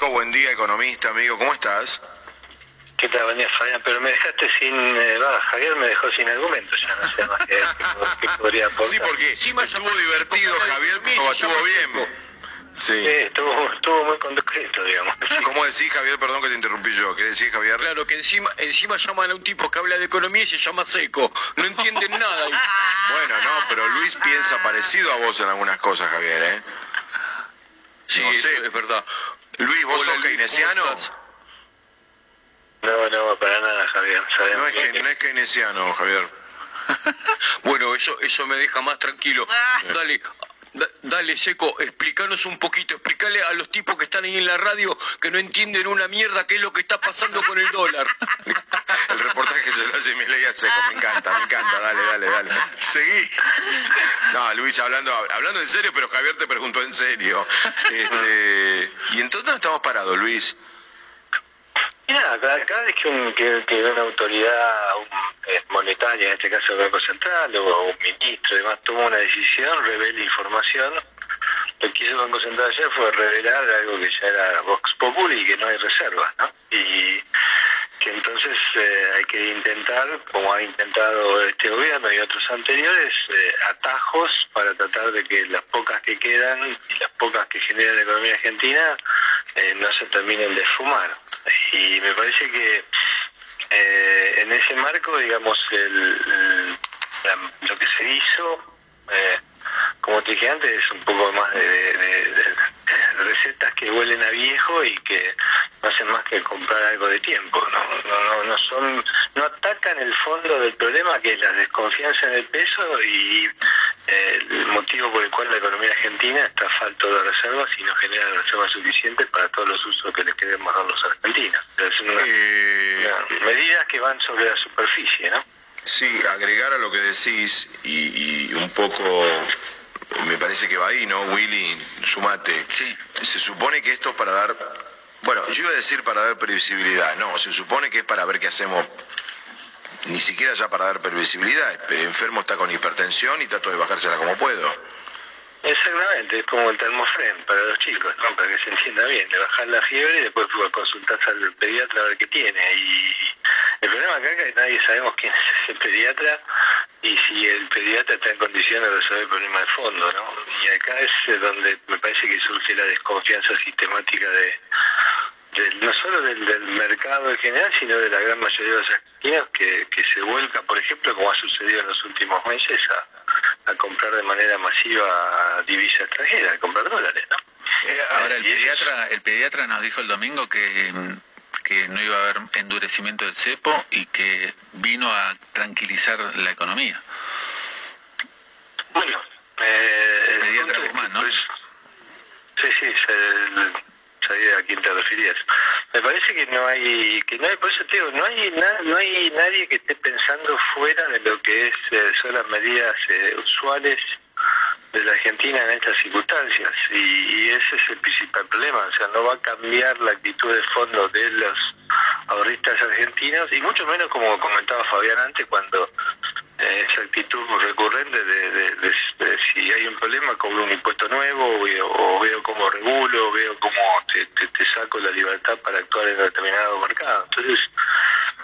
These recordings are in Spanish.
Buen día, economista, amigo, ¿cómo estás? ¿Qué tal, buen día, Fabián? Pero me dejaste sin... Eh, va, Javier me dejó sin argumentos, ya no sé más qué, qué, podría aportar. Sí, porque estuvo divertido, Javier, pero estuvo bien. Sí. Sí, estuvo, estuvo muy concreto, digamos. ¿Cómo decís, Javier? Perdón que te interrumpí yo. ¿Qué decís, Javier? Claro, que encima, encima llaman a un tipo que habla de economía y se llama Seco. No entienden nada. Bueno, no, pero Luis piensa parecido a vos en algunas cosas, Javier, ¿eh? Sí, No sé. es verdad. Luis, ¿vos Hola, sos keynesiano? No, no, para nada, Javier. Sabemos No es, que, que- no es keynesiano, Javier. Bueno, eso, eso me deja más tranquilo. Dale, da- dale, Seco, explícanos un poquito, explícale a los tipos que están ahí en la radio que no entienden una mierda qué es lo que está pasando con el dólar. El reportaje se lo hace Milei a Seco, me encanta, me encanta, dale, dale, dale. Seguí. No, Luis, hablando, hablando en serio, pero Javier te preguntó en serio. Este, ¿Y entonces dónde estamos parados, Luis? Mira, cada, cada vez que, un, que, una autoridad monetaria, en este caso el Banco Central o un ministro y demás, toma una decisión, revela información, lo que hizo el Banco Central ayer fue revelar algo que ya era Vox Populi y que no hay reservas, ¿no? Y que entonces eh, hay que intentar, como ha intentado este gobierno y otros anteriores, eh, atajos para tratar de que las pocas que quedan y las pocas que genera la economía argentina eh, no se terminen de fumar. Y me parece que eh, en ese marco, digamos, el- lo que se hizo, eh, como te dije antes, es un poco más de- de recetas que huelen a viejo y que no hacen más que comprar algo de tiempo. No, no, no, no son, no atacan el fondo del problema que es la desconfianza en el peso y eh, el motivo por el cual la economía argentina está falto de reservas y no genera reservas suficientes para todos los usos que les queremos dar los argentinos. Es una, Eh, una- medidas que van sobre la superficie, ¿no? Sí, agregar a lo que decís y, y un poco me parece que va ahí, ¿no, Willy? Sumate. Sí. Se supone que esto es para dar, bueno, yo iba a decir para dar previsibilidad, no, se supone que es para ver qué hacemos, ni siquiera ya para dar previsibilidad, el enfermo está con hipertensión y trato de bajársela como puedo. Exactamente, es como el termofren para los chicos, ¿no? para que se entienda bien, le bajar la fiebre y después consultarse al pediatra a ver qué tiene. Y el problema acá es que nadie sabemos quién es ese pediatra y si el pediatra está en condiciones de resolver el problema de fondo. ¿no? Y acá es donde me parece que surge la desconfianza sistemática de, del- no solo del, del mercado en general, sino de la gran mayoría de los argentinos que, que se vuelca, por ejemplo, como ha sucedido en los últimos meses, a, a comprar de manera masiva divisa extranjera, a comprar dólares. ¿no? Eh, Ahora, el es- pediatra, el pediatra nos dijo el domingo que, mm, que no iba a haber endurecimiento del cepo y que vino a tranquilizar la economía. Bueno, eh, El pediatra Guzmán, ¿no? pues, sí, sí, se- sabía a quién te referías. Me parece que no hay, que no hay, por eso te digo, no hay, na- no hay nadie que esté pensando fuera de lo que es, eh, son las medidas eh, usuales de la Argentina en estas circunstancias y, y ese es el principal problema, o sea, no va a cambiar la actitud de fondo de los ahorristas argentinos y mucho menos como comentaba Fabián antes cuando esa actitud recurrente de, de- si hay un problema cobro un impuesto nuevo o veo, cómo regulo, veo cómo te, te- saco la libertad para actuar en determinado mercado. Entonces,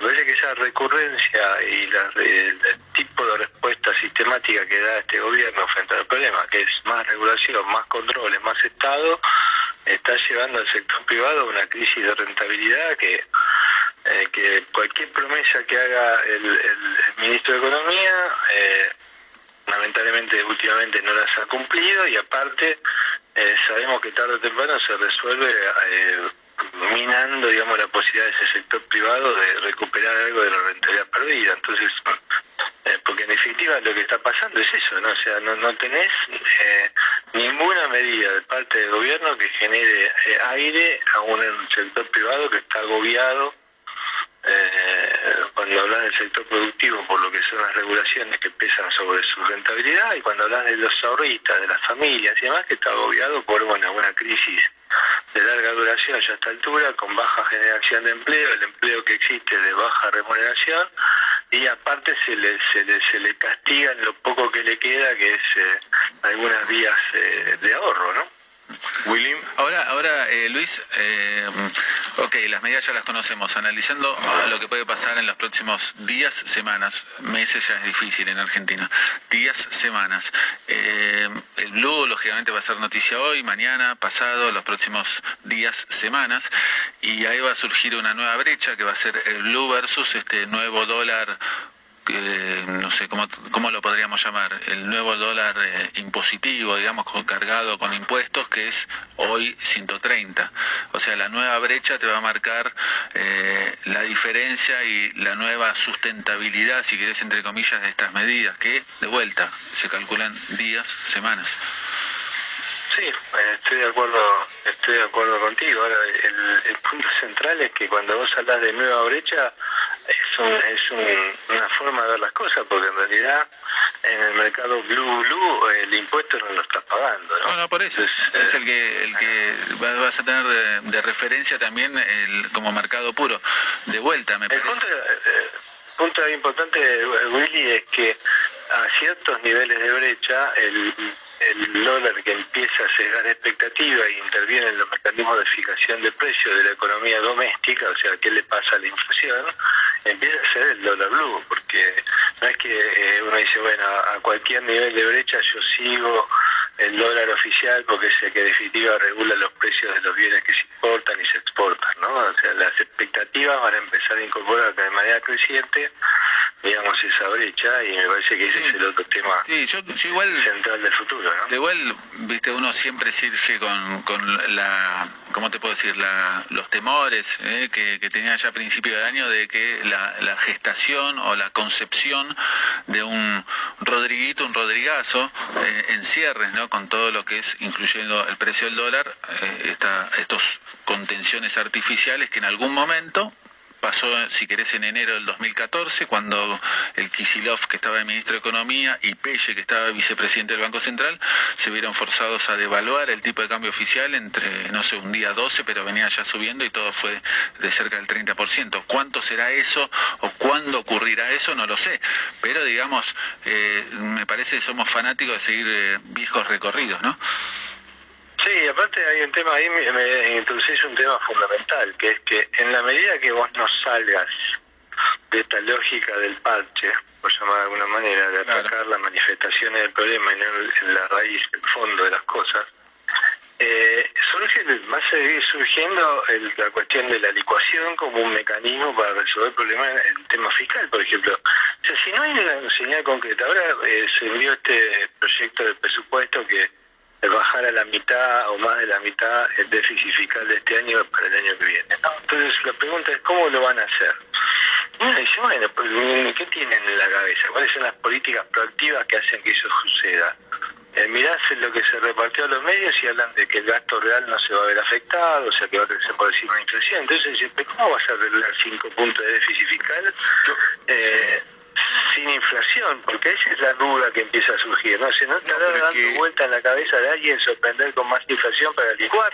me parece que esa recurrencia y la re- el tipo de respuesta sistemática que da este gobierno frente al problema, que es más regulación, más controles, más Estado, está llevando al sector privado a una crisis de rentabilidad que eh, que cualquier promesa que haga el, ministro de Economía, eh, lamentablemente últimamente no las ha cumplido y aparte eh, sabemos que tarde o temprano se resuelve eh, minando digamos la posibilidad de ese sector privado de recuperar algo de la rentabilidad perdida. Entonces, porque en definitiva lo que está pasando es eso, ¿no? O sea, no, no tenés ninguna medida de parte del gobierno que genere aire a un sector privado que está agobiado eh, cuando hablas del sector productivo por lo que son las regulaciones que pesan sobre su rentabilidad y cuando hablas de los ahorristas, de las familias y demás que está agobiado por bueno, una crisis de larga duración ya a esta altura, con baja generación de empleo, el empleo que existe de baja remuneración, y aparte se le, se le, se le castiga lo poco que le queda, que es eh, algunas vías eh, de ahorro, ¿no? William. Ahora, ahora eh, Luis, eh, ok, las medidas ya las conocemos. Analizando lo que puede pasar en los próximos días, semanas, meses ya es difícil en Argentina. Días, semanas. Eh, el Blue, lógicamente, va a ser noticia hoy, mañana, pasado, los próximos días, semanas. Y ahí va a surgir una nueva brecha que va a ser el Blue versus este nuevo dólar que no sé cómo, cómo lo podríamos llamar, el nuevo dólar eh, impositivo, digamos, con- cargado con impuestos, que es hoy 130. O sea, la nueva brecha te va a marcar eh, la diferencia y la nueva sustentabilidad, si querés, entre comillas, de estas medidas, que, de vuelta, se calculan días, semanas. Sí, eh, estoy de acuerdo, estoy de acuerdo contigo. Ahora, el, el punto central es que cuando vos hablas de nueva brecha es, un, es un- una forma de ver las cosas, porque en realidad en el mercado blue blue el impuesto no lo estás pagando, ¿no? No, no, por eso. Entonces, Es eh, el que, el que va- vas a tener de, de referencia también el, como mercado puro. De vuelta, me El punto, parece. eh, punto importante, Willy, es que a ciertos niveles de brecha el, el dólar que empieza a cegar expectativa e interviene en los mecanismos de fijación de precios de la economía doméstica, o sea, qué le pasa a la inflación, empieza a ser el dólar blue, porque no es que eh, uno dice, bueno, a cualquier nivel de brecha yo sigo el dólar oficial porque es el que definitiva regula los precios de los bienes que se importan y se exportan, ¿no? O sea, las expectativas van a empezar a incorporar de manera creciente, digamos, esa brecha y me parece que ese Sí. es el otro tema Sí, yo, yo igual central del futuro, ¿no? De igual, viste, uno siempre surge con, con la, ¿cómo te puedo decir? La, los temores eh, que, que tenía ya a principio de año de que la, la gestación o la concepción de un Rodriguito, un Rodrigazo, eh, en cierres, ¿no? Con todo lo que es, incluyendo el precio del dólar, eh, esta, estos contenciones artificiales que en algún momento pasó, si querés, en enero del 2014, cuando el Kisilov, que estaba de ministro de Economía, y Pelle, que estaba vicepresidente del Banco Central, se vieron forzados a devaluar el tipo de cambio oficial entre, no sé, un día 12, pero venía ya subiendo y todo fue de cerca del 30%. ¿Cuánto será eso o cuándo ocurrirá eso? No lo sé. Pero, digamos, eh, me parece que somos fanáticos de seguir eh, viejos recorridos, ¿no? Sí, aparte hay un tema ahí, me, me introducís un tema fundamental, que es que en la medida que vos no salgas de esta lógica del parche, por llamar de alguna manera, de Claro. atacar las manifestaciones del problema y no en en la raíz, el fondo de las cosas, eh, surge, va a seguir surgiendo el- la cuestión de la licuación como un mecanismo para resolver el problema en el tema fiscal, por ejemplo. O sea, si no hay una señal concreta, ahora eh, se envió este proyecto de presupuesto que bajar a la mitad o más de la mitad el déficit fiscal de este año para el año que viene. ¿no? Entonces la pregunta es cómo lo van a hacer. Y uno dice, bueno, pues, ¿qué tienen en la cabeza? ¿Cuáles son las políticas proactivas que hacen que eso suceda? Eh, mirás lo que se repartió a los medios y hablan de que el gasto real no se va a ver afectado, o sea que va a crecer por encima de la inflación. Entonces, dice, ¿pero ¿cómo vas a arreglar cinco puntos de déficit fiscal eh, sin inflación? Porque esa es la duda que empieza a surgir. No sé, ¿no estará pero es dando que- vuelta en la cabeza de alguien sorprender con más inflación para licuar?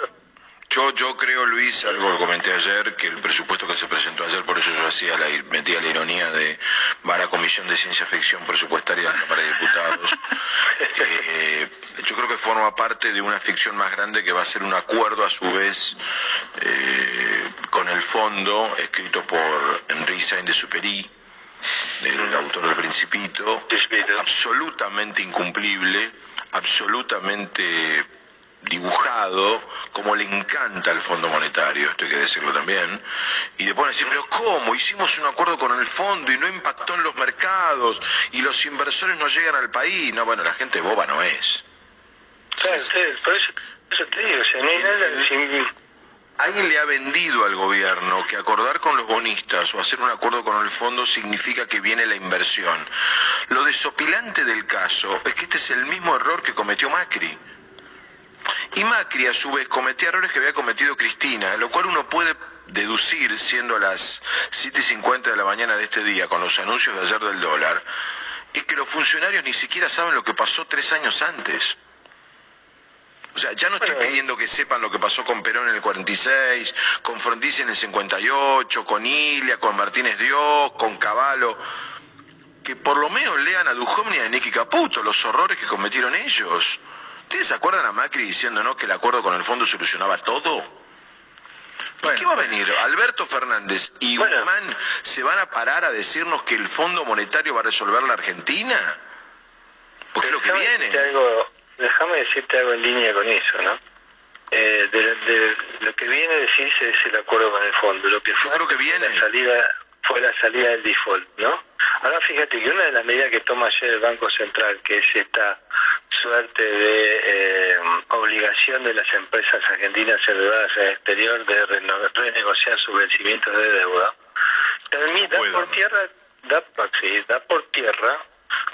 Yo, yo creo, Luis, algo que comenté ayer, que el presupuesto que se presentó ayer, por eso yo hacía la, metía la ironía de va a la Comisión de Ciencia Ficción Presupuestaria de la Cámara de Diputados. Eh, yo creo que forma parte de una ficción más grande que va a ser un acuerdo a su vez eh, con el fondo, escrito por Henri Saint-Exupéry, el autor del Principito, absolutamente incumplible, absolutamente dibujado, como le encanta al Fondo Monetario, esto hay que decirlo también, y después van a decir, pero ¿cómo? Hicimos un acuerdo con el fondo y no impactó en los mercados, y los inversores no llegan al país. No, bueno, la gente boba no es. Claro, sí, por eso, por eso te digo, o sea, no hay nada sin... Alguien le ha vendido al gobierno que acordar con los bonistas o hacer un acuerdo con el fondo significa que viene la inversión. Lo desopilante del caso es que este es el mismo error que cometió Macri. Y Macri, a su vez, cometía errores que había cometido Cristina, lo cual uno puede deducir, siendo las 7 y 50 de la mañana de este día, con los anuncios de ayer del dólar, es que los funcionarios ni siquiera saben lo que pasó tres años antes. O sea, ya no estoy pidiendo que sepan lo que pasó con Perón en el 46, con Frondizi en el 58, con Ilia, con Martínez Dios, con Cavallo. Que por lo menos lean a Duhovny y a Nicky Caputo, los horrores que cometieron ellos. ¿Ustedes se acuerdan a Macri diciéndonos que el acuerdo con el fondo solucionaba todo? ¿Qué va a venir? ¿Alberto Fernández y Guzmán se van a parar a decirnos que el Fondo Monetario va a resolver la Argentina? Porque es lo que viene déjame decirte algo en línea con eso, ¿no? Eh, de, lo que viene a decirse es el acuerdo con el fondo. Lo que fue creo que viene. La salida, fue la salida del default, ¿no? Ahora fíjate que una de las medidas que toma ayer el Banco Central, que es esta suerte de eh, obligación de las empresas argentinas endeudadas en el exterior de renegociar sus vencimientos de deuda, también da por tierra, da, sí, da por tierra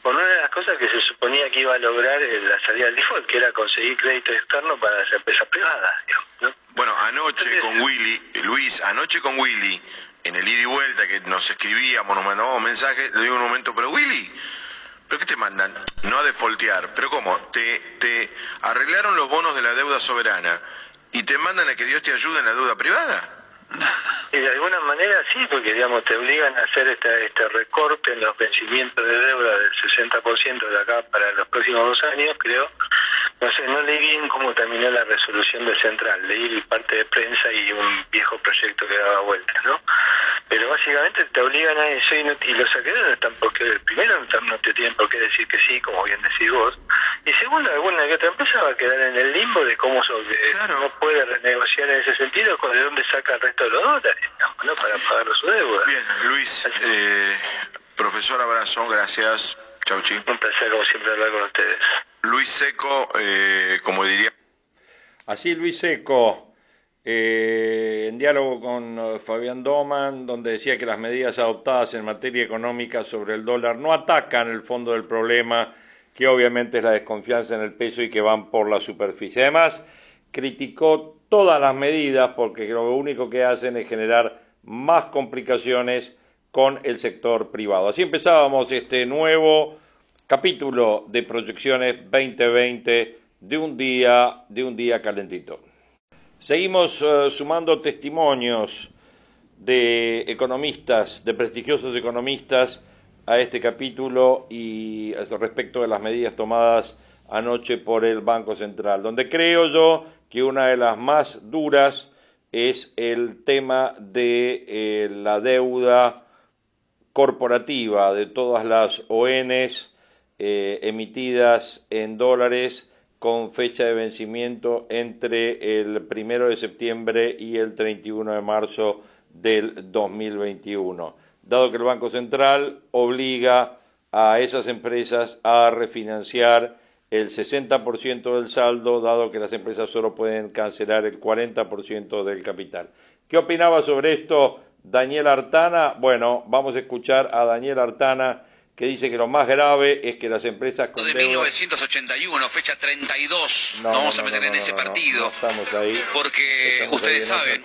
con una de las cosas que se suponía que iba a lograr la salida del default, que era conseguir crédito externo para las empresas privadas. Bueno, anoche con Willy, Luis, anoche con Willy, en el ida y vuelta que nos escribíamos, nos mandábamos mensajes, le digo un momento, pero Willy, ¿pero qué te mandan? No a defoltear, pero ¿cómo? Te, te arreglaron los bonos de la deuda soberana y te mandan a que Dios te ayude en la deuda privada. Y de alguna manera sí, porque digamos te obligan a hacer este, este recorte en los vencimientos de deuda del 60% de acá para los próximos dos años, creo. No sé, no leí bien cómo terminó la resolución de Central, leí parte de prensa y un viejo proyecto que daba vueltas, ¿no? Pero básicamente te obligan a eso y, los acreedores no están porque, primero no, te tienen por qué decir que sí, como bien decís vos, y segundo, alguna que otra empresa va a quedar en el limbo de cómo no puede renegociar en ese sentido, con de dónde saca el resto de los dólares, ¿no? Para pagar su deuda. Bien, Luis, eh, profesor Abrazón, gracias. Chau, chi. Un placer, como siempre, hablar con ustedes. Luis Seco, eh, como diría. Así, Luis Seco, eh, en diálogo con eh, Fabián Doman, donde decía que las medidas adoptadas en materia económica sobre el dólar no atacan el fondo del problema, que obviamente es la desconfianza en el peso y que van por la superficie. Además, criticó todas las medidas porque lo único que hacen es generar más complicaciones con el sector privado. Así empezábamos este nuevo capítulo de proyecciones 2020 de un día de un día calentito. Seguimos eh, sumando testimonios de economistas, de prestigiosos economistas a este capítulo y respecto de las medidas tomadas anoche por el Banco Central, donde creo yo que una de las más duras es el tema de eh, la deuda corporativa de todas las ONs eh, emitidas en dólares con fecha de vencimiento entre el primero de septiembre y el 31 de marzo del 2021, dado que el Banco Central obliga a esas empresas a refinanciar el 60% del saldo, dado que las empresas solo pueden cancelar el 40% del capital. ¿Qué opinaba sobre esto Daniel Artana? Bueno, vamos a escuchar a Daniel Artana que dice que lo más grave es que las empresas con de 1981, fecha 32, no, vamos a meter en ese partido. estamos ahí. Porque ustedes saben.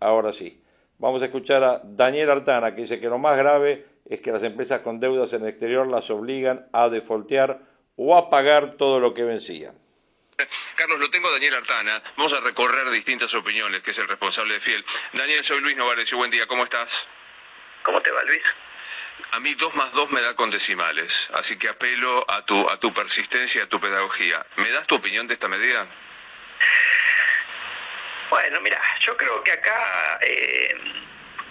Ahora sí. Vamos a escuchar a Daniel Artana, que dice que lo más grave es que las empresas con deudas en el exterior las obligan a defoltear o a pagar todo lo que vencía. Carlos, lo tengo Daniel Artana. Vamos a recorrer distintas opiniones, que es el responsable de Fiel. Daniel, soy Luis Novares y buen día, ¿cómo estás? ¿Cómo te va, Luis? A mí dos más dos me da con decimales, así que apelo a tu, a tu persistencia, a tu pedagogía. ¿Me das tu opinión de esta medida? Bueno, mira, yo creo que acá eh,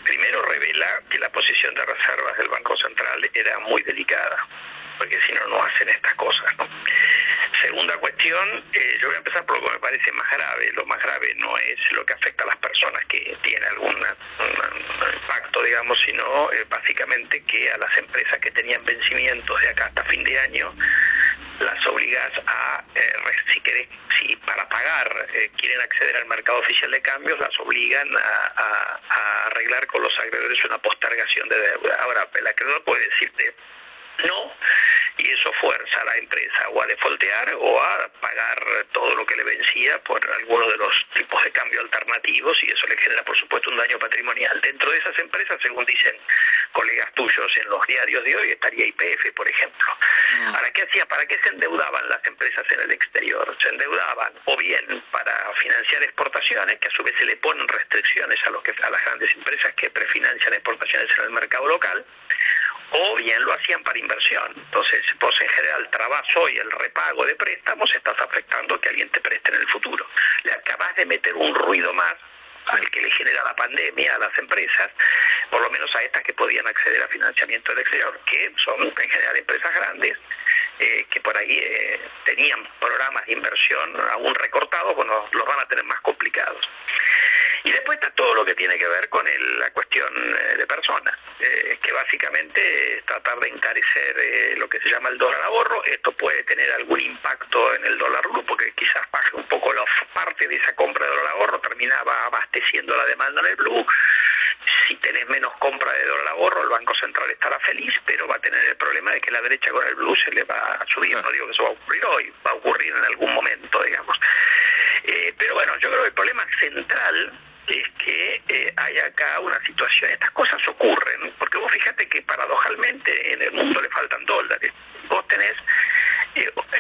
primero revela que la posición de reservas del Banco Central era muy delicada porque si no, no hacen estas cosas. Segunda cuestión, eh, yo voy a empezar por lo que me parece más grave. Lo más grave no es lo que afecta a las personas que tienen algún impacto, digamos, sino eh, básicamente que a las empresas que tenían vencimientos de acá hasta fin de año, las obligas a, eh, si, si para pagar quieren acceder al mercado oficial de cambios, las obligan a, arreglar con los acreedores una postergación de deuda. Ahora, el acreedor puede decirte, no, y eso fuerza a la empresa o a defoltear o a pagar todo lo que le vencía por alguno de los tipos de cambio alternativos y eso le genera por supuesto un daño patrimonial. Dentro de esas empresas, según dicen colegas tuyos en los diarios de hoy, estaría IPF, por ejemplo. Mm. Ahora, ¿qué hacía? ¿Para qué se endeudaban las empresas en el exterior? Se endeudaban o bien para financiar exportaciones, que a su vez se le ponen restricciones a, los que, a las grandes empresas que prefinancian exportaciones en el mercado local, o bien lo hacían para inversión. Entonces, vos en general trabas hoy el repago de préstamos, estás afectando que alguien te preste en el futuro. Le acabas de meter un ruido más al que le genera la pandemia a las empresas, por lo menos a estas que podían acceder a financiamiento del exterior, que son en general empresas grandes, eh, que por ahí eh, tenían programas de inversión aún recortados, bueno, los van a tener más complicados. Y después está todo lo que tiene que ver con la cuestión eh, de personas, eh, que básicamente es tratar de encarecer eh, lo que se llama el dólar ahorro. Esto puede tener algún impacto en el dólar blue, porque quizás baje un poco la parte de esa compra de dólar ahorro, terminaba abasteciendo la demanda en el blue. Si tenés menos compra de dólar ahorro, el Banco Central estará feliz, pero va a tener el problema de que la derecha con el blue se le va a subir. No digo que eso va a ocurrir hoy, va a ocurrir en algún momento, digamos. pero bueno, yo creo que el problema central es que eh, hay acá una situación, estas cosas ocurren, porque vos fíjate que paradojalmente en el mundo le faltan dólares. Vos tenés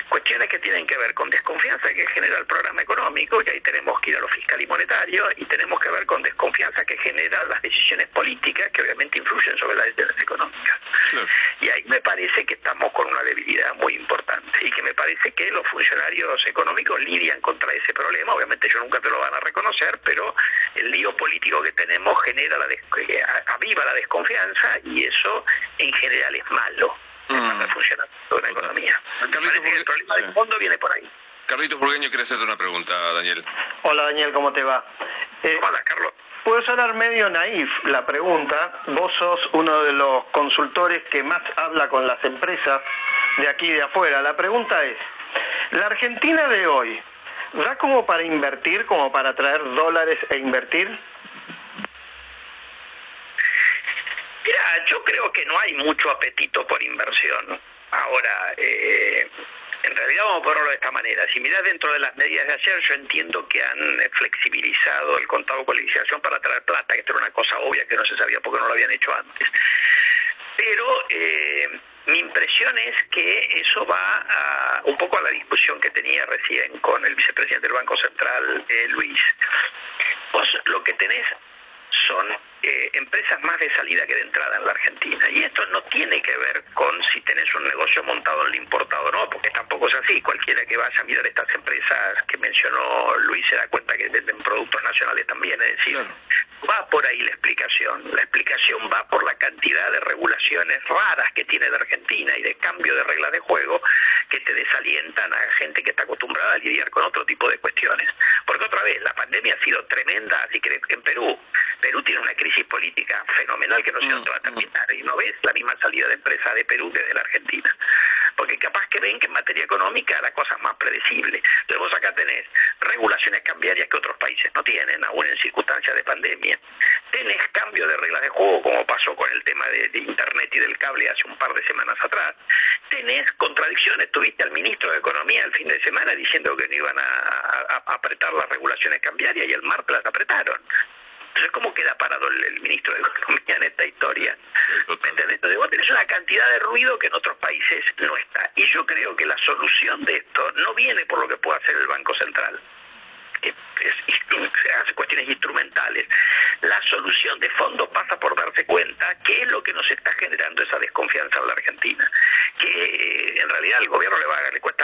cuestiones que tienen que ver con desconfianza que genera el programa económico, y ahí tenemos que ir a lo fiscal y monetario, y tenemos que ver con desconfianza que genera las decisiones políticas, que obviamente influyen sobre las decisiones económicas. Y ahí me parece que estamos con una debilidad muy importante, y que me parece que los funcionarios económicos lidian contra ese problema, obviamente ellos nunca te lo van a reconocer, pero el lío político que tenemos genera la eh, aviva la desconfianza y eso en general es malo mm. para funcionar una economía. el problema de fondo viene por ahí. Carlitos Burgueño quiere hacerte una pregunta, Daniel. Hola, Daniel, ¿cómo te va? Eh, Hola, Carlos. Puede sonar medio naif la pregunta. Vos sos uno de los consultores que más habla con las empresas de aquí y de afuera. La pregunta es, ¿la Argentina de hoy ¿Da como para invertir, como para traer dólares e invertir? Mira, yo creo que no hay mucho apetito por inversión. Ahora, eh, en realidad vamos a ponerlo de esta manera. Si miras dentro de las medidas de ayer, yo entiendo que han flexibilizado el contado con liquidación para traer plata, que esto era una cosa obvia que no se sabía porque no lo habían hecho antes. Pero eh, mi impresión es que eso va a, un poco a la discusión que tenía recién con el vicepresidente del Banco Central, eh, Luis. Vos lo que tenés son eh, empresas más de salida que de entrada en la Argentina. Y esto no tiene que ver con si tenés un negocio montado en el importado o no, porque tampoco es así. Cualquiera que vaya a mirar estas empresas que mencionó Luis se da cuenta que venden productos nacionales también. Es decir, va por ahí la explicación. La explicación va por la cantidad de regulaciones raras que tiene la Argentina y de cambio de reglas de juego que te desalientan a gente que está acostumbrada a lidiar con otro tipo de cuestiones. Porque otra vez, la pandemia ha sido tremenda, así que en Perú, Perú tiene una crisis política fenomenal que no sé dónde va a terminar. Y no ves la misma salida de empresa de Perú que de la Argentina. Porque capaz que ven que en materia económica la cosa es más predecible. Entonces vos acá tenés regulaciones cambiarias que otros países no tienen, aún en circunstancias de pandemia. Tenés cambio de reglas de juego, como pasó con el tema de, Internet y del cable hace un par de semanas atrás. Tenés contradicciones. Tuviste al ministro de Economía el fin de semana diciendo que no iban a, a apretar las regulaciones cambiarias y el martes las apretaron. Entonces, ¿cómo queda parado el, ministro de Economía en esta historia? ¿Me Entonces, vos tenés una cantidad de ruido que en otros países no está. Y yo creo que la solución de esto no viene por lo que pueda hacer el Banco Central que se hace cuestiones instrumentales. La solución de fondo pasa por darse cuenta qué es lo que nos está generando esa desconfianza en la Argentina. Que eh, en realidad al gobierno le, va, le cuesta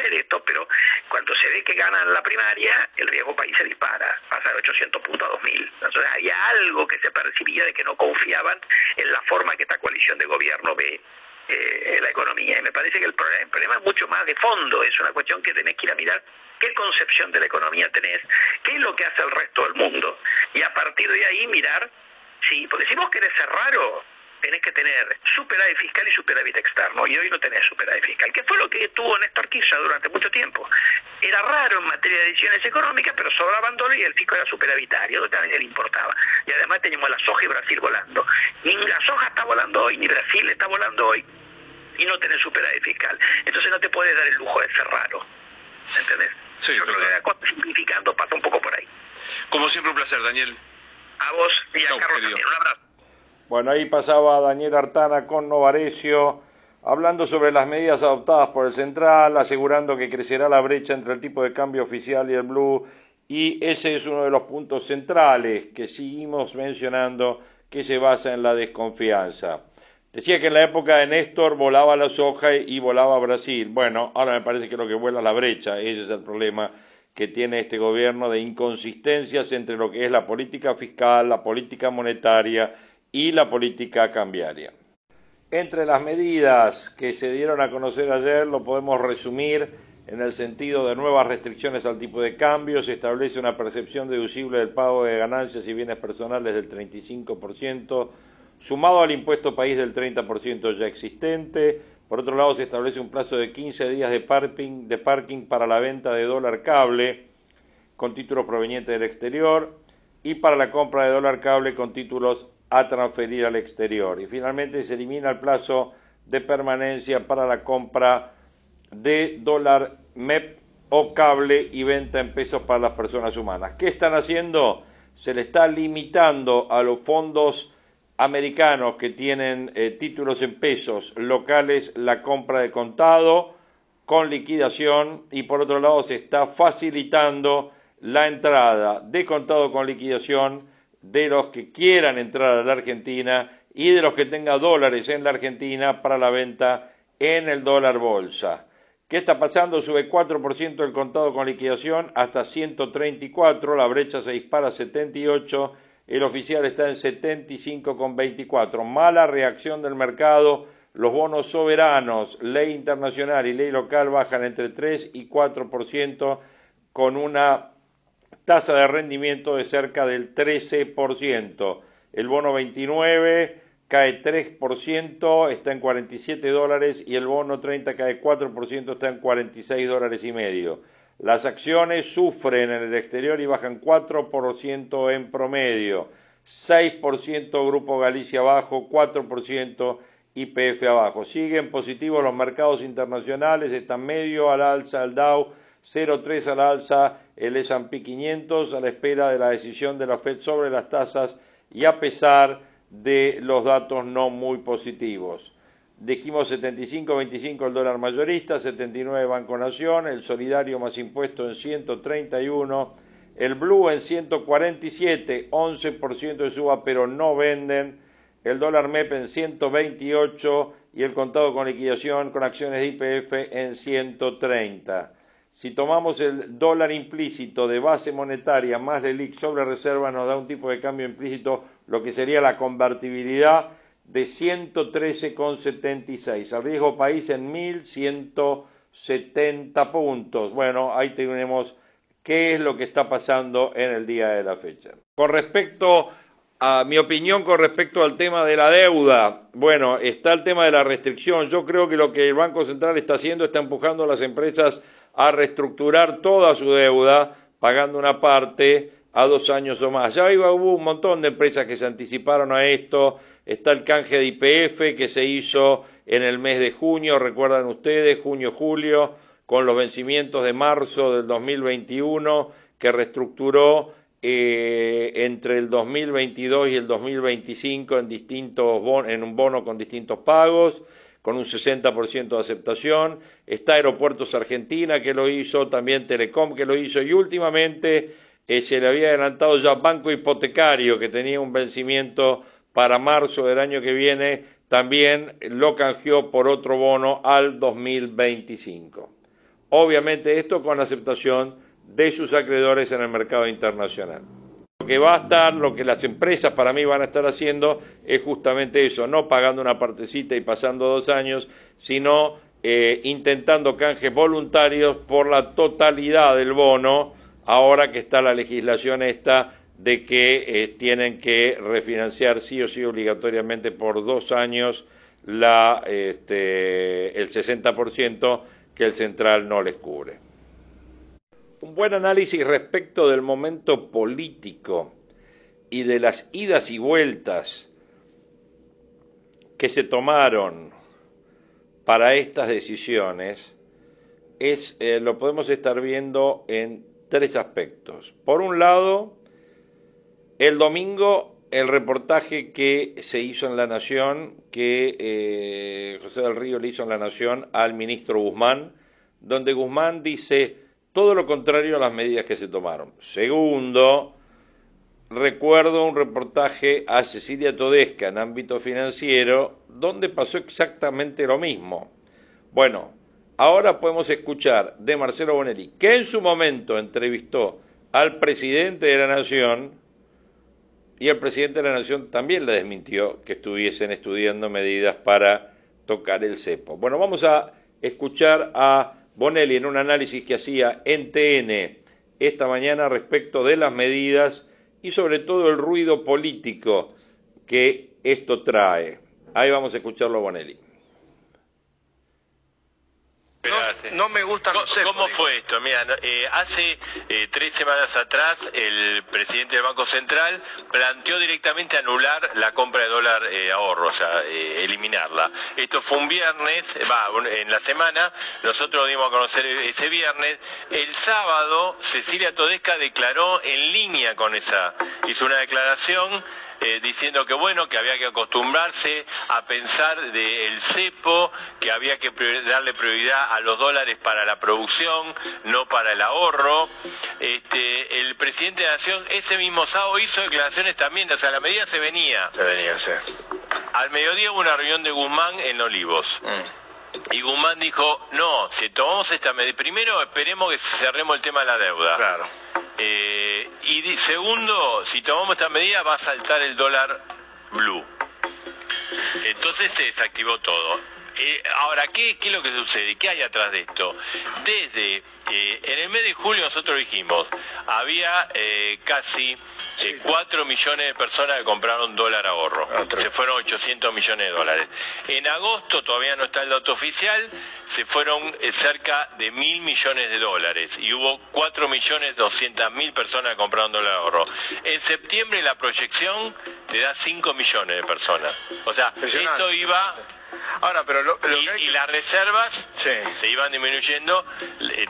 esto, pero cuando se ve que ganan la primaria, el riesgo país se dispara, pasa de 800 puntos a 2000. Entonces había algo que se percibía de que no confiaban en la forma que esta coalición de gobierno ve eh, la economía. Y me parece que el problema, el problema, es mucho más de fondo, es una cuestión que tenés que ir a mirar qué concepción de la economía tenés, qué es lo que hace el resto del mundo, y a partir de ahí mirar, sí, porque si vos querés ser raro, tenés que tener superávit fiscal y superávit externo, y hoy no tenés superávit fiscal, que fue lo que tuvo Néstor Kirchner durante mucho tiempo. Era raro en materia de decisiones económicas, pero sobraban dólares y el fisco era superavitario, lo que a le importaba. Y además teníamos la soja y Brasil volando. Ni la soja está volando hoy, ni Brasil está volando hoy. y no tenés superávit fiscal. Entonces no te puedes dar el lujo de ser raro. ¿Entendés? Sí, Yo creo que la cosa simplificando pasa un poco por ahí. Como siempre, un placer, Daniel. A vos y a Carlos también. Un abrazo. Bueno, ahí pasaba Daniel Artana con Novarecio, hablando sobre las medidas adoptadas por el Central, asegurando que crecerá la brecha entre el tipo de cambio oficial y el blue, y ese es uno de los puntos centrales que seguimos mencionando que se basa en la desconfianza. Decía que en la época de Néstor volaba la soja y volaba Brasil. Bueno, ahora me parece que lo que vuela la brecha, ese es el problema que tiene este gobierno de inconsistencias entre lo que es la política fiscal, la política monetaria y la política cambiaria. Entre las medidas que se dieron a conocer ayer lo podemos resumir en el sentido de nuevas restricciones al tipo de cambio, se establece una percepción deducible del pago de ganancias y bienes personales del 35%, sumado al impuesto país del 30% ya existente. Por otro lado, se establece un plazo de 15 días de parking, de parking para la venta de dólar cable con títulos provenientes del exterior y para la compra de dólar cable con títulos a transferir al exterior. Y finalmente se elimina el plazo de permanencia para la compra de dólar MEP o cable y venta en pesos para las personas humanas. ¿Qué están haciendo? Se le está limitando a los fondos americanos que tienen eh, títulos en pesos locales la compra de contado con liquidación y por otro lado se está facilitando la entrada de contado con liquidación de los que quieran entrar a la Argentina y de los que tengan dólares en la Argentina para la venta en el dólar bolsa. ¿Qué está pasando? Sube 4% el contado con liquidación hasta 134, la brecha se dispara a 78, el oficial está en 75,24. Mala reacción del mercado, los bonos soberanos, ley internacional y ley local bajan entre 3 y 4% con una tasa de rendimiento de cerca del 13%. El bono 29 cae 3%, está en 47 dólares y el bono 30 cae 4%, está en 46 dólares y medio. Las acciones sufren en el exterior y bajan 4% en promedio, 6% Grupo Galicia abajo, 4% IPF abajo. Siguen positivos los mercados internacionales, están medio al alza el Dow, 0,3 al alza el S&P 500 a la espera de la decisión de la Fed sobre las tasas y a pesar de los datos no muy positivos. Dijimos 75.25 el dólar mayorista, 79 Banco Nación, el solidario más impuesto en 131, el blue en 147, 11% de suba pero no venden, el dólar MEP en 128 y el contado con liquidación con acciones de IPF en 130. Si tomamos el dólar implícito de base monetaria más el IC sobre reserva nos da un tipo de cambio implícito, lo que sería la convertibilidad de 113,76. El riesgo país en 1.170 puntos. Bueno, ahí tenemos qué es lo que está pasando en el día de la fecha. Con respecto a mi opinión con respecto al tema de la deuda, bueno, está el tema de la restricción. Yo creo que lo que el Banco Central está haciendo está empujando a las empresas a reestructurar toda su deuda, pagando una parte a dos años o más. Ya hubo un montón de empresas que se anticiparon a esto. Está el canje de IPF que se hizo en el mes de junio, recuerdan ustedes, junio-julio, con los vencimientos de marzo del 2021, que reestructuró eh, entre el 2022 y el 2025 en, distintos en un bono con distintos pagos con un 60% de aceptación, está Aeropuertos Argentina que lo hizo, también Telecom que lo hizo y últimamente eh, se le había adelantado ya Banco Hipotecario que tenía un vencimiento para marzo del año que viene, también lo canjeó por otro bono al 2025. Obviamente esto con aceptación de sus acreedores en el mercado internacional. Lo que va a estar, lo que las empresas para mí van a estar haciendo es justamente eso, no pagando una partecita y pasando dos años, sino eh, intentando canjes voluntarios por la totalidad del bono, ahora que está la legislación esta de que eh, tienen que refinanciar sí o sí obligatoriamente por dos años la, este, el 60% que el central no les cubre un buen análisis respecto del momento político y de las idas y vueltas que se tomaron para estas decisiones es, eh, lo podemos estar viendo en tres aspectos. Por un lado, el domingo el reportaje que se hizo en La Nación, que eh, José del Río le hizo en La Nación al ministro Guzmán, donde Guzmán dice todo lo contrario a las medidas que se tomaron. Segundo, recuerdo un reportaje a Cecilia Todesca en ámbito financiero, donde pasó exactamente lo mismo. Bueno, ahora podemos escuchar de Marcelo Bonelli, que en su momento entrevistó al presidente de la Nación, y el presidente de la Nación también le desmintió que estuviesen estudiando medidas para tocar el cepo. Bueno, vamos a escuchar a Bonelli en un análisis que hacía en TN esta mañana respecto de las medidas y sobre todo el ruido político que esto trae. Ahí vamos a escucharlo a Bonelli. No, me gusta ¿Cómo, ¿Cómo fue esto? Mira, eh, hace eh, tres semanas atrás el presidente del Banco Central planteó directamente anular la compra de dólar eh, ahorro, o sea, eliminarla. Esto fue un viernes, va, en la semana, nosotros dimos a conocer ese viernes. El sábado, Cecilia Todesca declaró en línea con esa, hizo una declaración eh, diciendo que bueno, que había que acostumbrarse a pensar del cepo, que había que darle prioridad a los dólares para la producción, no para el ahorro. Este, el presidente de la Nación ese mismo sábado hizo declaraciones también, o sea, la medida se venía. Se venía, sí. Al mediodía hubo una reunión de Guzmán en Olivos. Mm. Y Guzmán dijo, no, si tomamos esta medida, primero esperemos que cerremos el tema de la deuda. Claro. Eh, y segundo, si tomamos esta medida va a saltar el dólar blue. Entonces se desactivó todo. Eh, ahora, ¿qué, es lo que sucede? ¿Qué hay atrás de esto? Desde eh, en el mes de julio nosotros dijimos, había casi 4 millones de personas que compraron dólar ahorro. Se fueron 800 millones de dólares. En agosto, todavía no está el dato oficial, se fueron eh, cerca de mil millones de dólares y hubo 4 millones 200 mil personas que compraron dólar ahorro. En septiembre la proyección te da 5 millones de personas. O sea, esto iba Ahora, pero y, las reservas se iban disminuyendo.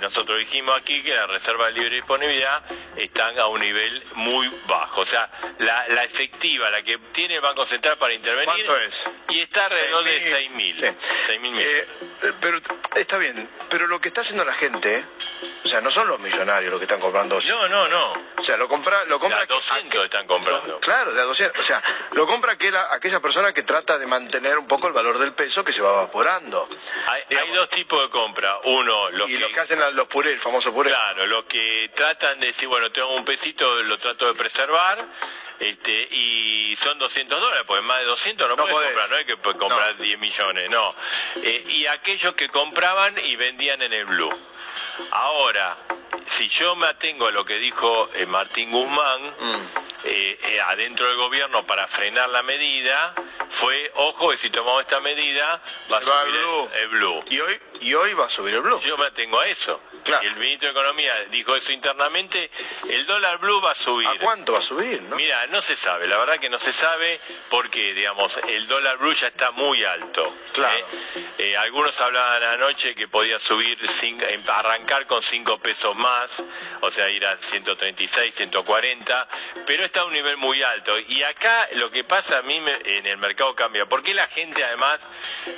Nosotros dijimos aquí que las reservas de libre disponibilidad están a un nivel muy bajo. O sea, la, efectiva, la que tiene el Banco Central para intervenir. ¿Cuánto es? Y está alrededor de 6.000. mil. Eh, pero está bien, pero lo que está haciendo la gente o sea, no son los millonarios los que están comprando. No, no, no. O sea, lo compra... Lo compra de 200 están comprando. claro, de a 200. O sea, lo compra aquella, aquella persona que trata de mantener un poco el valor del peso que se va evaporando. Hay, dos tipos de compra. Uno, los y que... los que hacen los purés, el famoso puré. Claro, los que tratan de decir, bueno, tengo un pesito, lo trato de preservar. Este, y son 200 dólares, porque más de 200 no, puedes comprar, no hay que comprar 10 millones, no. Eh, y aquellos que compraban y vendían en el blue. Ahora, si yo me atengo a lo que dijo eh, Martín Guzmán, mm. Eh, eh, adentro del gobierno para frenar la medida, fue, ojo, que si tomamos esta medida va a subir el, blue. ¿Y hoy, y hoy va a subir el blue. Yo me atengo a eso. Y el ministro de Economía dijo eso internamente, el dólar blue va a subir. ¿A cuánto va a subir? Mira, no se sabe, la verdad que no se sabe porque, digamos, el dólar blue ya está muy alto. Claro. algunos hablaban anoche que podía subir, sin, arrancar con 5 pesos más, o sea, ir a 136, 140, pero está a un nivel muy alto. Y acá lo que pasa a mí en el mercado cambia, porque la gente además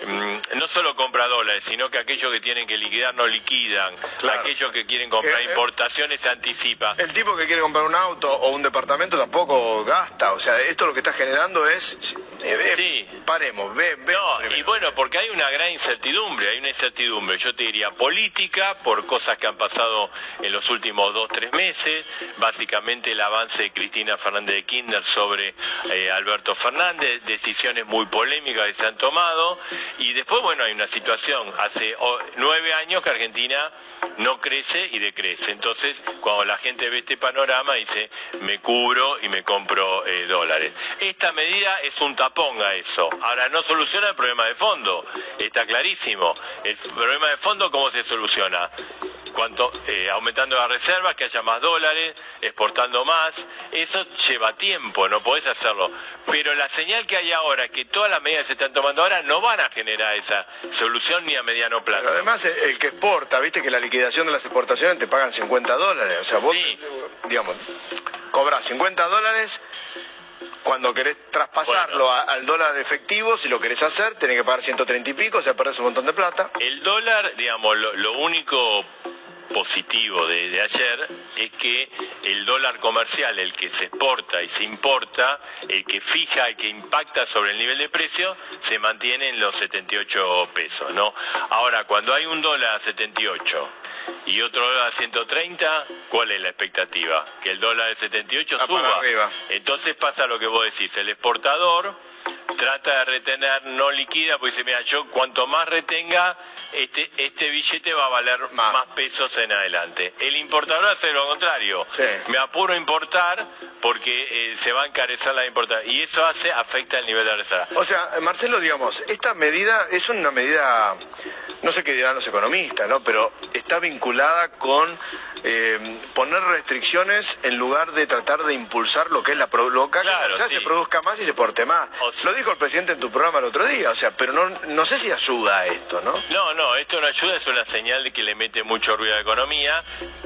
mm, no solo compra dólares, sino que aquellos que tienen que liquidar no liquidan, aquellos que quieren comprar eh, eh, importaciones se anticipa. El tipo que quiere comprar un auto o un departamento tampoco gasta, o sea, esto lo que está generando es... Eh, sí. Paremos, ven, ven. y bueno, porque hay una gran incertidumbre, hay una incertidumbre, yo te diría política, por cosas que han pasado en los últimos dos, tres meses, básicamente el avance de Cristina Fernández de Kinder sobre eh, Alberto Fernández, decisiones muy polémicas que se han tomado, y después, bueno, hay una situación, hace nueve años que Argentina no crece y decrece, entonces cuando la gente ve este panorama dice, me cubro y me compro eh, dólares. Esta medida es un tapón a eso, ahora no soluciona el problema de fondo, está clarísimo, el problema de fondo, ¿cómo se soluciona? cuanto eh, aumentando las reservas, que haya más dólares, exportando más. Eso lleva tiempo, no podés hacerlo. Pero la señal que hay ahora, que todas las medidas que se están tomando ahora, no van a generar esa solución ni a mediano plazo. Pero además, el, el que exporta, viste que la liquidación de las exportaciones te pagan 50 dólares. O sea, vos, digamos, cobras 50 dólares. Cuando querés traspasarlo a- al dólar efectivo, si lo querés hacer, tenés que pagar 130 y pico, o sea, perdés un montón de plata. El dólar, digamos, lo, lo único positivo de, de ayer es que el dólar comercial, el que se exporta y se importa, el que fija, el que impacta sobre el nivel de precio, se mantiene en los 78 pesos, ¿no? Ahora, cuando hay un dólar a 78 y otro dólar a 130, ¿cuál es la expectativa? Que el dólar de 78 Va para suba. Entonces pasa lo que vos decís, el exportador trata de retener, no liquida, porque dice, mira, yo cuanto más retenga, este, este billete va a valer más. pesos en adelante. El importador hace lo contrario. Me apuro a importar porque eh, se va a encarecer la importación. Y eso hace, afecta el nivel de reserva. O sea, Marcelo, digamos, esta medida es una medida, no sé qué dirán los economistas, ¿no? Pero está vinculada con eh, poner restricciones en lugar de tratar de impulsar lo que es la pro- local, Claro, o sea, sí. se produzca más y se porte más. Dijo el presidente en tu programa el otro día, o sea, pero no, no sé si ayuda a esto, ¿no? No, no, esto no ayuda, es una señal de que le mete mucho ruido a la economía.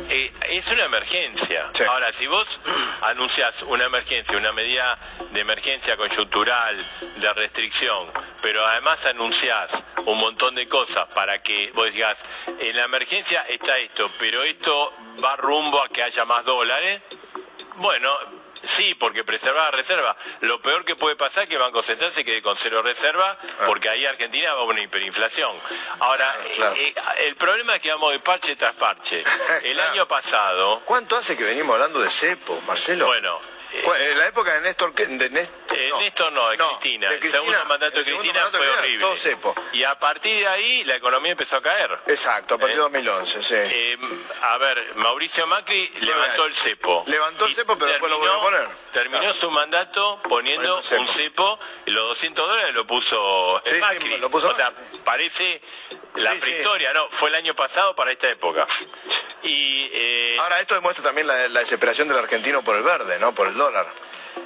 Eh, es una emergencia. Ahora, si vos anunciás una emergencia, una medida de emergencia coyuntural, de restricción, pero además anunciás un montón de cosas para que vos digas, en la emergencia está esto, pero esto va rumbo a que haya más dólares, bueno, sí, porque preservar la reserva. Lo peor que puede pasar es que el Banco Central se quede con cero reserva, porque ahí Argentina va a una hiperinflación. Ahora, eh, el problema es que vamos de parche tras parche. El año pasado... ¿Cuánto hace que venimos hablando de cepo, Marcelo? Bueno, Cu- En la época de Néstor, de Nés- Eh, Néstor no, de Cristina. de El segundo mandato de el Cristina mandato fue Cristina, horrible. Todo cepo. Y a partir de ahí la economía empezó a caer. Exacto, a partir de ¿Eh? 2011, sí. Eh, a ver, Mauricio Macri levantó el cepo. Levantó el cepo, pero después lo volvió a poner. Terminó su mandato poniendo un cepo y los 200 dólares lo puso Sí, sí, Macri. lo puso o sea, parece la Sí, sí. prehistoria. No, fue el año pasado para esta época. Y eh, Ahora, esto demuestra también la, la desesperación del argentino por el verde, ¿no? Por el dólar.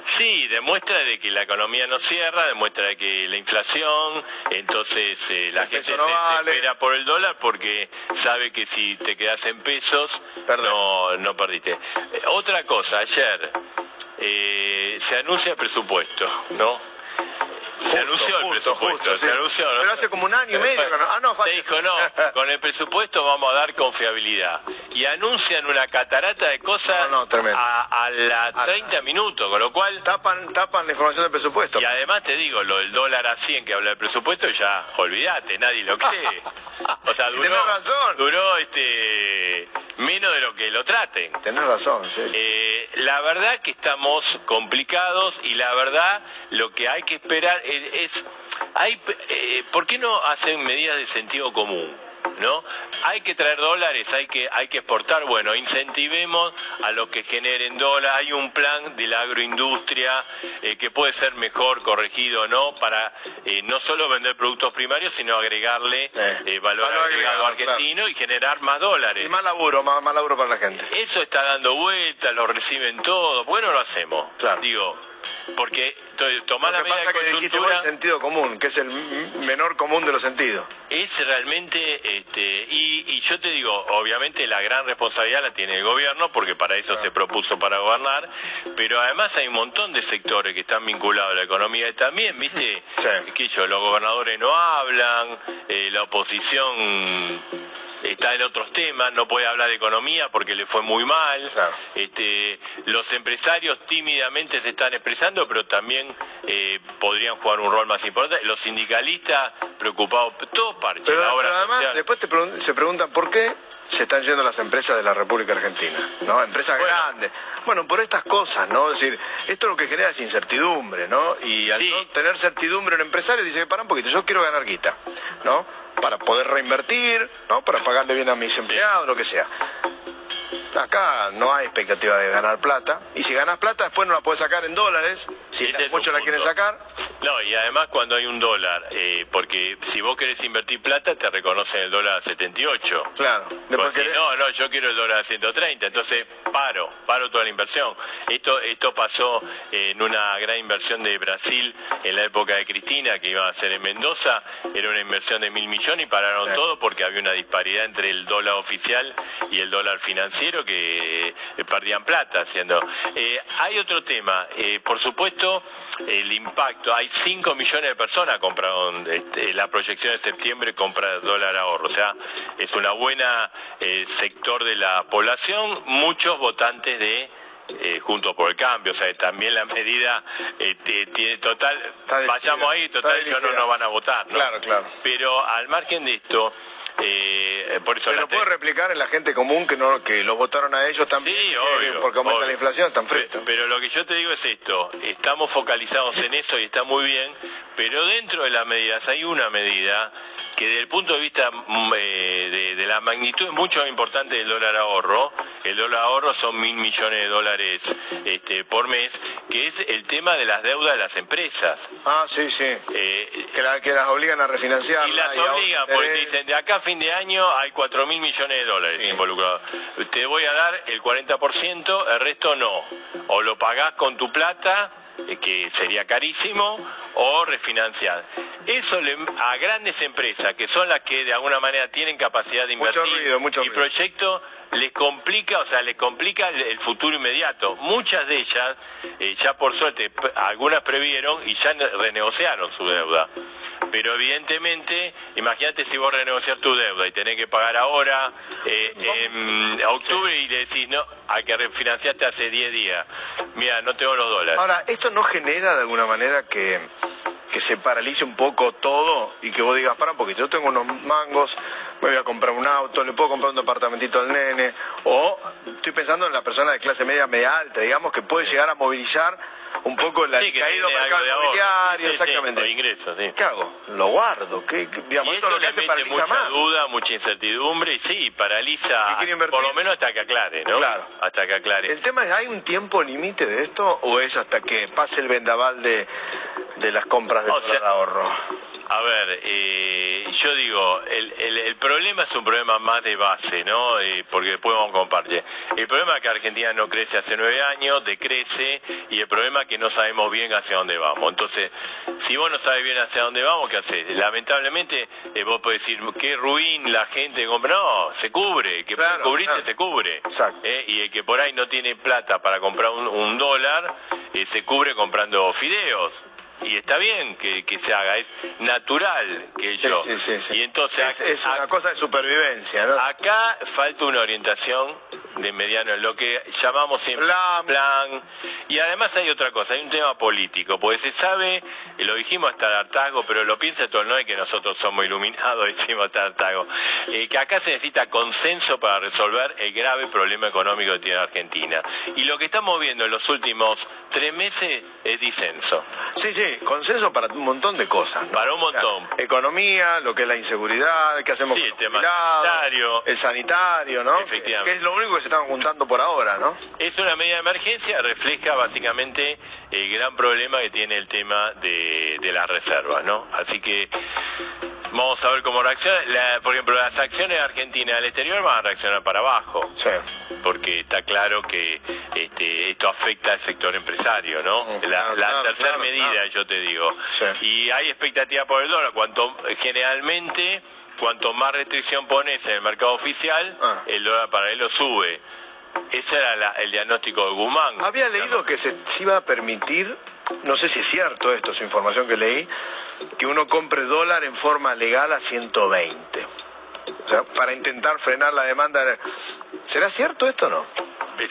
Sí, demuestra de que la economía no cierra, demuestra de que la inflación, entonces eh, la gente no se vale. desespera por el dólar porque sabe que si te quedas en pesos no, no perdiste. Eh, otra cosa, ayer eh, se anuncia el presupuesto, ¿no? Se anunció el presupuesto, justo, se sí. anunció, ¿no? Pero hace como un año y medio que no- ah, no, Se dijo, no, con el presupuesto vamos a dar confiabilidad. Y anuncian una catarata de cosas a, a la 30 minutos, con lo cual... Tapan, tapan la información del presupuesto. Y además te digo, lo del dólar a 100 que habla del presupuesto, ya olvídate, nadie lo cree. O sea, Sí, duró, razón. duró este, menos de lo que lo traten. Tenés razón, sí. Eh, la verdad que estamos complicados y la verdad lo que hay que esperar es, es- hay, eh, ¿por qué no hacen medidas de sentido común? ¿No? Hay que traer dólares, hay que, hay que exportar, bueno, incentivemos a los que generen dólares, hay un plan de la agroindustria eh, que puede ser mejor corregido, ¿no? Para eh, no solo vender productos primarios, sino agregarle eh, valor, valor agregado agregado, argentino y generar más dólares. Y más laburo, más, más laburo para la gente. Eso está dando vueltas, lo reciben todo. ¿Por qué no lo hacemos? Digo, porque to- tomar la que medida de que coyuntura el sentido común, que es el menor común de los sentidos. es realmente, este, y, y yo te digo, obviamente la gran responsabilidad la tiene el gobierno, porque para eso se propuso para gobernar, pero además hay un montón de sectores que están vinculados a la economía y también, viste, que yo, los gobernadores no hablan, eh, la oposición está en otros temas, no puede hablar de economía porque le fue muy mal. Este, los empresarios tímidamente se están expresando, pero también eh, podrían jugar un rol más importante. Los sindicalistas preocupados, todo parche. Pero, la obra pero además, social. después te pregun- se preguntan por qué se están yendo las empresas de la República Argentina, ¿no? Empresas grandes. Bueno, por estas cosas, ¿no? Es decir, esto lo que genera es incertidumbre, ¿no? Y al no tener certidumbre un empresario dice, para un poquito, yo quiero ganar guita, ¿no? Para poder reinvertir, ¿no? Para pagarle bien a mis empleados, lo que sea. Acá no hay expectativa de ganar plata. Y si ganas plata, después no la puedes sacar en dólares. Si un la quieren sacar. No, y además cuando hay un dólar, eh, porque si vos querés invertir plata, te reconocen el dólar a 78. Claro. Después Pues si no, no, yo quiero el dólar a 130, entonces paro, paro toda la inversión. Esto, esto pasó en una gran inversión de Brasil en la época de Cristina, que iba a ser en Mendoza, era una inversión de mil millones y pararon todo porque había una disparidad entre el dólar oficial y el dólar financiero que eh, perdían plata haciendo. Eh, hay otro tema, eh, por supuesto, el impacto, hay 5 millones de personas compraron, este, la proyección de septiembre compra dólar ahorro, o sea, es una buena sector de la población, muchos votantes de eh, Juntos por el Cambio, o sea, también la medida eh, te- tiene total, vayamos ahí, total, ellos no nos van a votar, ¿no? Claro, claro. Pero al margen de esto, eh, por eso Pero puede replicar en la gente común que no que los votaron a ellos también. Sí, obvio, Porque aumenta obvio. la inflación, están fritos. Pero lo que yo te digo es esto, estamos focalizados en eso y está muy bien, pero dentro de las medidas hay una medida que desde el punto de vista mm, eh, de, de la magnitud es mucho más importante del dólar ahorro, el dólar ahorro son mil millones de dólares este, por mes, que es el tema de las deudas de las empresas. Ah, sí, sí. Eh, Que, la- que las obligan a refinanciar. y las obligan, porque dicen, de acá a fin de año hay 4 mil millones de dólares involucrados. Te voy a dar el 40%, el resto no. O lo pagás con tu plata, que sería carísimo, o refinanciar. Eso le- a grandes empresas, que son las que de alguna manera tienen capacidad de Mucho invertir ruido, mucho y ruido. proyectos, les complica, o sea, les complica el, futuro inmediato. Muchas de ellas, eh, ya por suerte, algunas previeron y ya ne- renegociaron su deuda. Pero evidentemente, imagínate si vos renegociar tu deuda y tenés que pagar ahora, eh, en octubre, y le decís, no, hay que refinanciarte hace 10 días. Mira, no tengo los dólares. Ahora, ¿esto no genera de alguna manera que, que se paralice un poco todo y que vos digas, para un poquito, yo tengo unos mangos, me voy a comprar un auto, le puedo comprar un departamentito al nene, o estoy pensando en la persona de clase media, media alta, digamos, que puede llegar a movilizar un poco el Sí, que caído mercado inmobiliario, Sí, exactamente. ingresos. ¿Qué hago? Lo guardo, ¿qué, qué- digamos, Y esto lo que hace paraliza mucha más. duda, mucha incertidumbre y sí, paraliza por lo menos hasta que aclare, ¿no? Claro. Hasta que aclare. El tema es, ¿hay un tiempo límite de esto o es hasta que pase el vendaval de, de las compras de O sea, ahorro? A ver, eh, yo digo, el, el- el problema es un problema más de base, ¿no? Eh, porque después vamos a compartir. El problema es que Argentina no crece hace nueve años, decrece, y el problema es que no sabemos bien hacia dónde vamos. Entonces, si vos no sabes bien hacia dónde vamos, ¿qué haces? Lamentablemente, eh, vos podés decir, qué ruin la gente compra. No, se cubre, el que puede Claro, cubrirse claro. se cubre. Eh, y el que por ahí no tiene plata para comprar un, un dólar, se cubre comprando fideos. Y está bien que, que se haga, es natural que yo. sí, sí, sí. Y entonces Es, es una cosa de supervivencia, ¿no? acá falta una orientación de mediano, lo que llamamos siempre plan. Y además hay otra cosa, hay un tema político, porque se sabe, y lo dijimos hasta el hartazgo, pero lo piensa todo, no es que nosotros somos iluminados, decimos hasta el hartazgo, eh, que acá se necesita consenso para resolver el grave problema económico que tiene Argentina. Y lo que estamos viendo en los últimos tres meses es disenso. Sí, sí, consenso para un montón de cosas. ¿no? Para un montón. economía, lo que es la inseguridad, qué hacemos Sí, con el tema sanitario. el sanitario, ¿no? Efectivamente. Que es lo único que se están juntando por ahora, ¿no? Es una medida de emergencia, refleja básicamente el gran problema que tiene el tema de, de las reservas, ¿no? Así que vamos a ver cómo reacciona. La- por ejemplo, las acciones de Argentina al exterior van a reaccionar para abajo. Sí. Porque está claro que este, esto afecta al sector empresario, ¿no? La, claro, la claro, tercera claro, medida, claro. yo te digo. Sí. Y hay expectativa por el dólar. Cuanto generalmente, cuanto más restricción pones en el mercado oficial, Ah. el dólar paralelo sube. Ese era la- el diagnóstico de Guzmán. Había leído que se, iba a permitir, no sé si es cierto esto, es información que leí, que uno compre dólar en forma legal a 120. O sea, para intentar frenar la demanda. de- ¿Será cierto esto o no?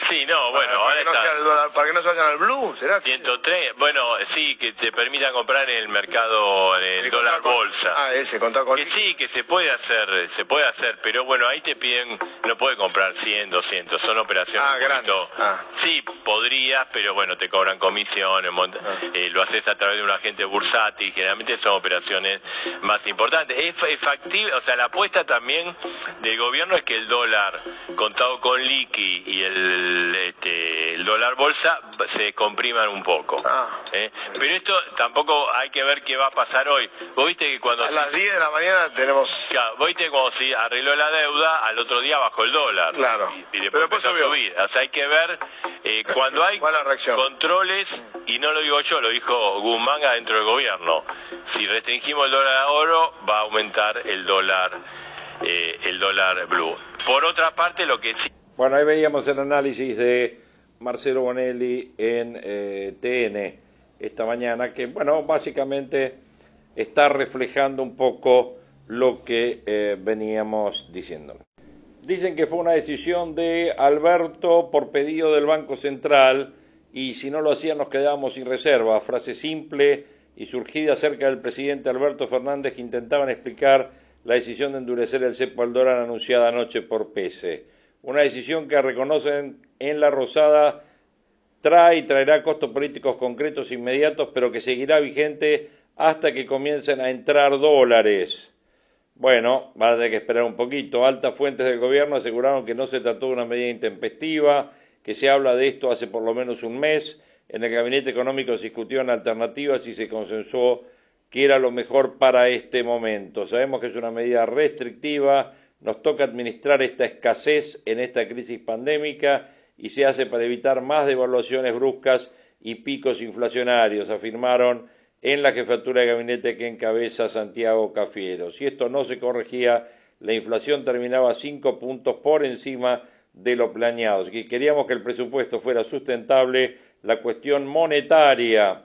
Sí, no, bueno, para, ahora que no sea el dólar, para que no se vayan al blue, ¿será? 103, bueno, sí, que te permita comprar en el mercado, en el dólar con- bolsa. Ah, ese, contar con Que sí, que se puede hacer, se puede hacer, pero bueno, ahí te piden, no puedes comprar 100, 200, son operaciones Ah, grandes. Ah. Sí, podrías, pero bueno, te cobran comisiones, mont- eh, lo haces a través de un agente bursátil, generalmente son operaciones más importantes. Es, es factible, o sea, la apuesta también del gobierno es que el dólar contado con liqui y el, este, el dólar bolsa se compriman un poco. Ah. ¿eh? Pero esto tampoco hay que ver qué va a pasar hoy. Vos viste que cuando A se- las 10 de la mañana tenemos... Claro, vos viste como si arregló la deuda, al otro día bajó el dólar. Claro. Y, y después, empezó a subir. O sea, hay que ver eh, cuando hay controles, y no lo digo yo, lo dijo Guzmán dentro del gobierno. Si restringimos el dólar a oro, va a aumentar el dólar, eh, el dólar blue. Por otra parte, lo que sí Bueno, ahí veíamos el análisis de Marcelo Bonelli en eh, TN esta mañana, que, bueno, básicamente está reflejando un poco lo que eh, veníamos diciendo. Dicen que fue una decisión de Alberto por pedido del Banco Central y si no lo hacían nos quedábamos sin reserva. Frase simple y surgida cerca del presidente Alberto Fernández que intentaban explicar la decisión de endurecer el cepo al dólar anunciada anoche por PESE. Una decisión que reconocen en la Rosada trae y traerá costos políticos concretos inmediatos, pero que seguirá vigente hasta que comiencen a entrar dólares. Bueno, va a tener que esperar un poquito. Altas fuentes del gobierno aseguraron que no se trató de una medida intempestiva, que se habla de esto hace por lo menos un mes. En el gabinete económico se discutieron alternativas y se consensuó que era lo mejor para este momento. Sabemos que es una medida restrictiva, nos toca administrar esta escasez en esta crisis pandémica y se hace para evitar más devaluaciones bruscas y picos inflacionarios, afirmaron en la jefatura de gabinete que encabeza Santiago Cafiero. Si esto no se corregía, la inflación terminaba cinco puntos por encima de lo planeado. Si queríamos que el presupuesto fuera sustentable, la cuestión monetaria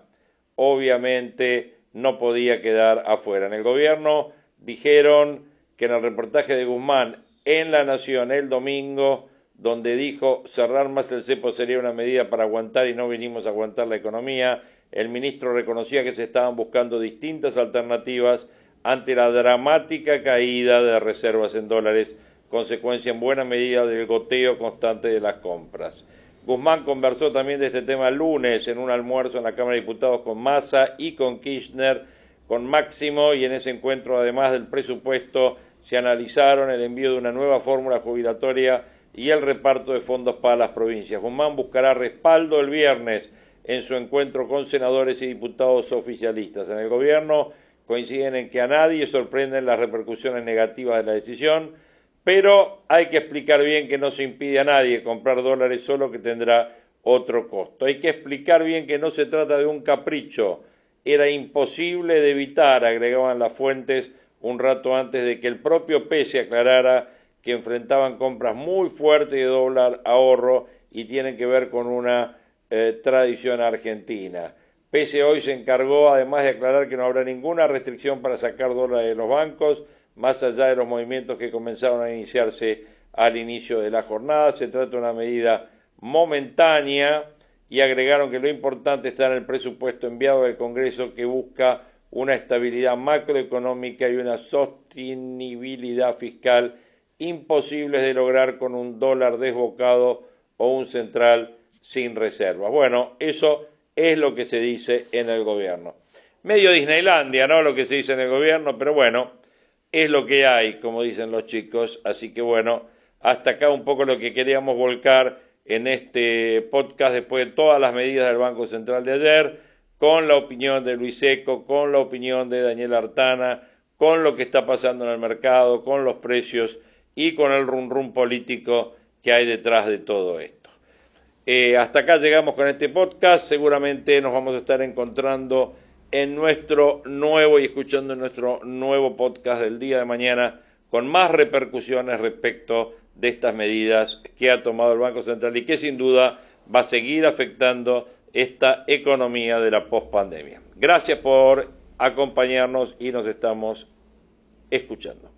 obviamente no podía quedar afuera. En el gobierno dijeron que en el reportaje de Guzmán en La Nación el domingo, donde dijo cerrar más el cepo sería una medida para aguantar y no vinimos a aguantar la economía, el ministro reconocía que se estaban buscando distintas alternativas ante la dramática caída de reservas en dólares, consecuencia en buena medida del goteo constante de las compras. Guzmán conversó también de este tema el lunes en un almuerzo en la Cámara de Diputados con Massa y con Kirchner, con Máximo, y en ese encuentro, además del presupuesto, se analizaron el envío de una nueva fórmula jubilatoria y el reparto de fondos para las provincias. Guzmán buscará respaldo el viernes en su encuentro con senadores y diputados oficialistas. En el gobierno coinciden en que a nadie sorprenden las repercusiones negativas de la decisión, pero hay que explicar bien que no se impide a nadie comprar dólares, solo que tendrá otro costo. Hay que explicar bien que no se trata de un capricho, era imposible de evitar, agregaban las fuentes un rato antes de que el propio PESE aclarara que enfrentaban compras muy fuertes de dólar ahorro y tienen que ver con una eh, tradición argentina. PESE hoy se encargó además de aclarar que no habrá ninguna restricción para sacar dólares de los bancos, más allá de los movimientos que comenzaron a iniciarse al inicio de la jornada. Se trata de una medida momentánea y agregaron que lo importante está en el presupuesto enviado del Congreso que busca una estabilidad macroeconómica y una sostenibilidad fiscal imposibles de lograr con un dólar desbocado o un central sin reservas. Bueno, eso es lo que se dice en el gobierno. Medio Disneylandia, ¿no? Lo que se dice en el gobierno, pero bueno, es lo que hay, como dicen los chicos. Así que bueno, hasta acá un poco lo que queríamos volcar en este podcast después de todas las medidas del Banco Central de ayer, con la opinión de Luis Seco, con la opinión de Daniel Artana, con lo que está pasando en el mercado, con los precios y con el rum rum político que hay detrás de todo esto. Eh, hasta acá llegamos con este podcast. Seguramente nos vamos a estar encontrando en nuestro nuevo y escuchando nuestro nuevo podcast del día de mañana con más repercusiones respecto de estas medidas que ha tomado el Banco Central y que sin duda va a seguir afectando esta economía de la pospandemia. Gracias por acompañarnos y nos estamos escuchando.